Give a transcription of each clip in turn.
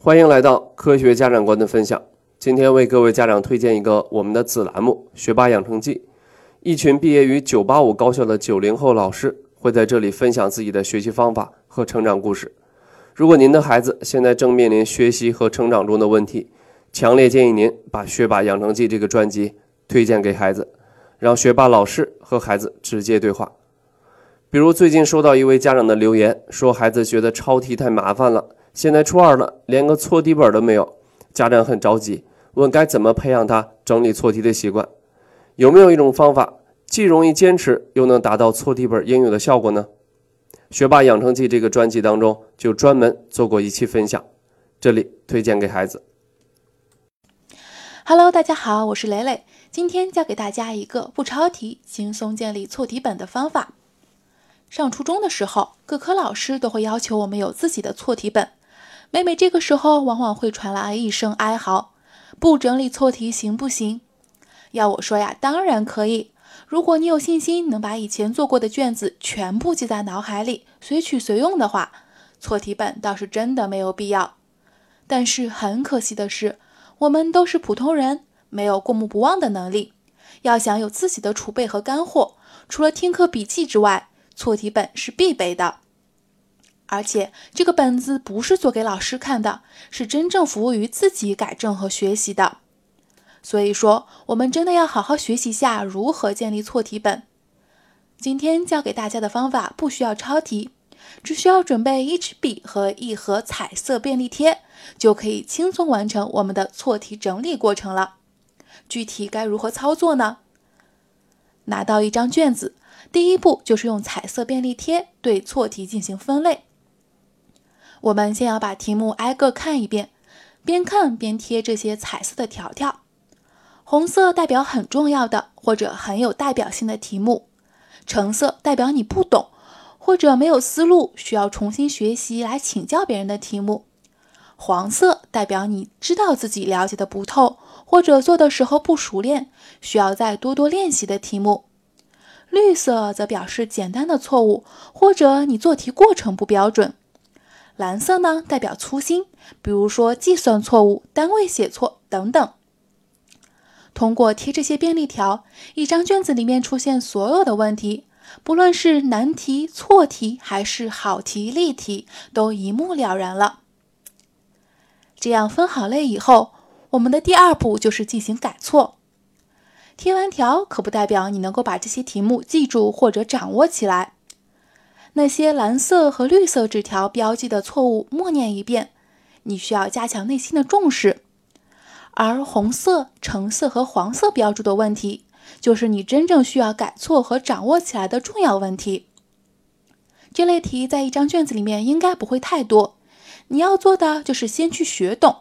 欢迎来到科学家长观的分享。今天为各位家长推荐一个我们的子栏目《学霸养成记》，一群毕业于985高校的九零后老师会在这里分享自己的学习方法和成长故事。如果您的孩子现在正面临学习和成长中的问题，强烈建议您把《学霸养成记》这个专辑推荐给孩子，让学霸老师和孩子直接对话。比如最近收到一位家长的留言，说孩子觉得抄题太麻烦了。现在初二了，连个错题本都没有，家长很着急，问该怎么培养他整理错题的习惯？有没有一种方法，既容易坚持，又能达到错题本应有的效果呢？学霸养成记这个专辑当中就专门做过一期分享，这里推荐给孩子。Hello，大家好，我是蕾蕾，今天教给大家一个不抄题、轻松建立错题本的方法。上初中的时候，各科老师都会要求我们有自己的错题本。每每这个时候，往往会传来一声哀嚎：“不整理错题行不行？”要我说呀，当然可以。如果你有信心能把以前做过的卷子全部记在脑海里，随取随用的话，错题本倒是真的没有必要。但是很可惜的是，我们都是普通人，没有过目不忘的能力。要想有自己的储备和干货，除了听课笔记之外，错题本是必备的。而且这个本子不是做给老师看的，是真正服务于自己改正和学习的。所以说，我们真的要好好学习下如何建立错题本。今天教给大家的方法不需要抄题，只需要准备一支笔和一盒彩色便利贴，就可以轻松完成我们的错题整理过程了。具体该如何操作呢？拿到一张卷子，第一步就是用彩色便利贴对错题进行分类。我们先要把题目挨个看一遍，边看边贴这些彩色的条条。红色代表很重要的或者很有代表性的题目，橙色代表你不懂或者没有思路，需要重新学习来请教别人的题目。黄色代表你知道自己了解的不透或者做的时候不熟练，需要再多多练习的题目。绿色则表示简单的错误或者你做题过程不标准。蓝色呢，代表粗心，比如说计算错误、单位写错等等。通过贴这些便利条，一张卷子里面出现所有的问题，不论是难题、错题，还是好题、例题，都一目了然了。这样分好类以后，我们的第二步就是进行改错。贴完条可不代表你能够把这些题目记住或者掌握起来。那些蓝色和绿色纸条标记的错误，默念一遍，你需要加强内心的重视；而红色、橙色和黄色标注的问题，就是你真正需要改错和掌握起来的重要问题。这类题在一张卷子里面应该不会太多，你要做的就是先去学懂，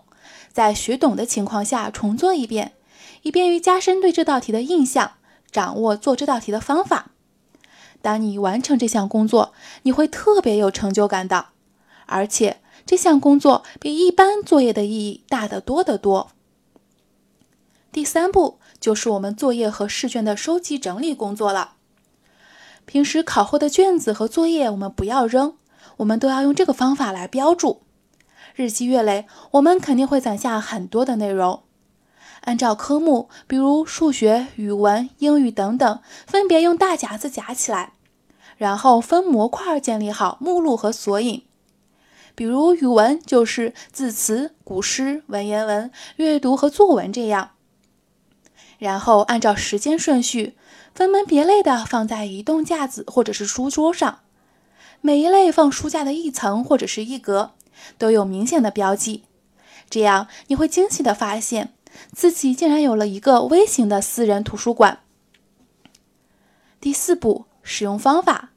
在学懂的情况下重做一遍，以便于加深对这道题的印象，掌握做这道题的方法。当你完成这项工作，你会特别有成就感的，而且这项工作比一般作业的意义大得多得多。第三步就是我们作业和试卷的收集整理工作了。平时考后的卷子和作业我们不要扔，我们都要用这个方法来标注。日积月累，我们肯定会攒下很多的内容。按照科目，比如数学、语文、英语等等，分别用大夹子夹起来，然后分模块建立好目录和索引。比如语文就是字词、古诗、文言文、阅读和作文这样。然后按照时间顺序，分门别类的放在移动架子或者是书桌上，每一类放书架的一层或者是一格，都有明显的标记。这样你会惊喜的发现。自己竟然有了一个微型的私人图书馆。第四步，使用方法。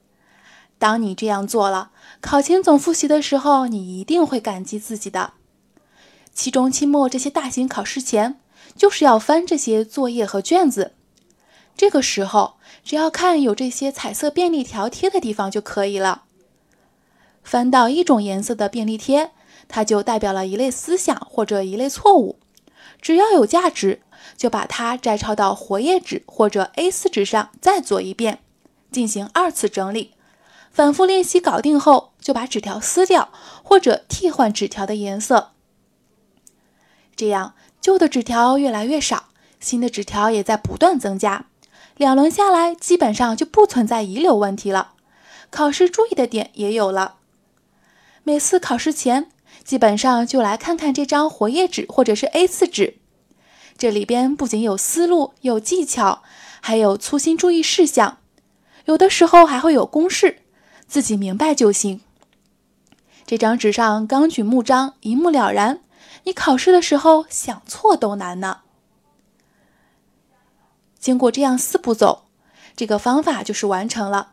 当你这样做了，考前总复习的时候，你一定会感激自己的。期中、期末这些大型考试前，就是要翻这些作业和卷子。这个时候，只要看有这些彩色便利条贴的地方就可以了。翻到一种颜色的便利贴，它就代表了一类思想或者一类错误。只要有价值，就把它摘抄到活页纸或者 A4 纸上，再做一遍，进行二次整理。反复练习搞定后，就把纸条撕掉或者替换纸条的颜色。这样旧的纸条越来越少，新的纸条也在不断增加。两轮下来，基本上就不存在遗留问题了。考试注意的点也有了。每次考试前，基本上就来看看这张活页纸或者是 A4 纸，这里边不仅有思路、有技巧，还有粗心注意事项，有的时候还会有公式，自己明白就行。这张纸上纲举目张，一目了然，你考试的时候想错都难呢。经过这样四步走，这个方法就是完成了。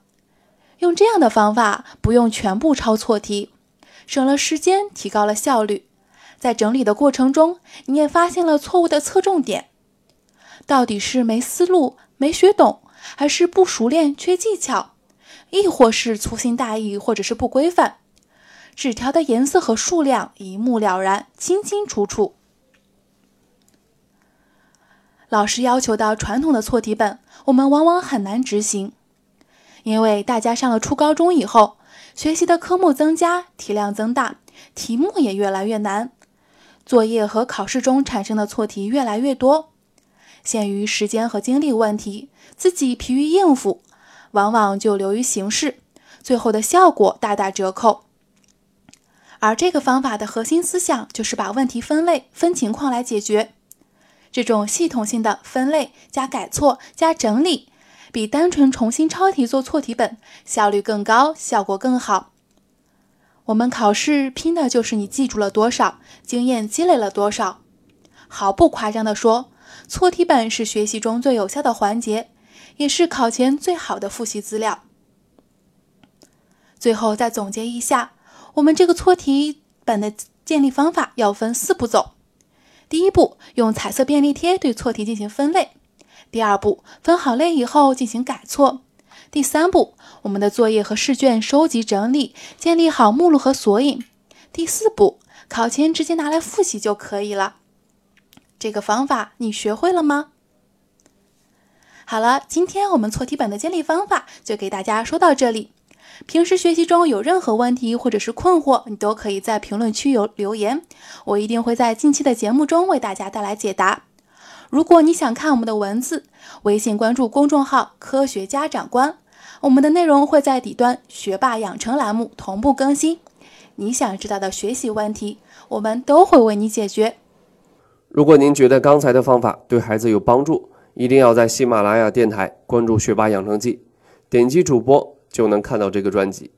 用这样的方法，不用全部抄错题，省了时间，提高了效率。在整理的过程中，你也发现了错误的侧重点，到底是没思路、没学懂，还是不熟练、缺技巧，亦或是粗心大意，或者是不规范？纸条的颜色和数量一目了然，清清楚楚。老师要求的传统的错题本，我们往往很难执行。因为大家上了初高中以后，学习的科目增加，题量增大，题目也越来越难，作业和考试中产生的错题越来越多。限于时间和精力问题，自己疲于应付，往往就流于形式，最后的效果大打折扣。而这个方法的核心思想就是把问题分类、分情况来解决。这种系统性的分类加改错加整理。比单纯重新抄题做错题本效率更高，效果更好。我们考试拼的就是你记住了多少，经验积累了多少。毫不夸张地说，错题本是学习中最有效的环节，也是考前最好的复习资料。最后再总结一下，我们这个错题本的建立方法要分四步走。第一步，用彩色便利贴对错题进行分类。第二步，分好类以后进行改错。第三步，我们的作业和试卷收集整理，建立好目录和索引。第四步，考前直接拿来复习就可以了。这个方法你学会了吗？好了，今天我们错题本的建立方法就给大家说到这里。平时学习中有任何问题或者是困惑，你都可以在评论区有留言，我一定会在近期的节目中为大家带来解答。如果你想看我们的文字，微信关注公众号“科学家长官”，我们的内容会在底端“学霸养成”栏目同步更新。你想知道的学习问题，我们都会为你解决。如果您觉得刚才的方法对孩子有帮助，一定要在喜马拉雅电台关注“学霸养成记”，点击主播就能看到这个专辑。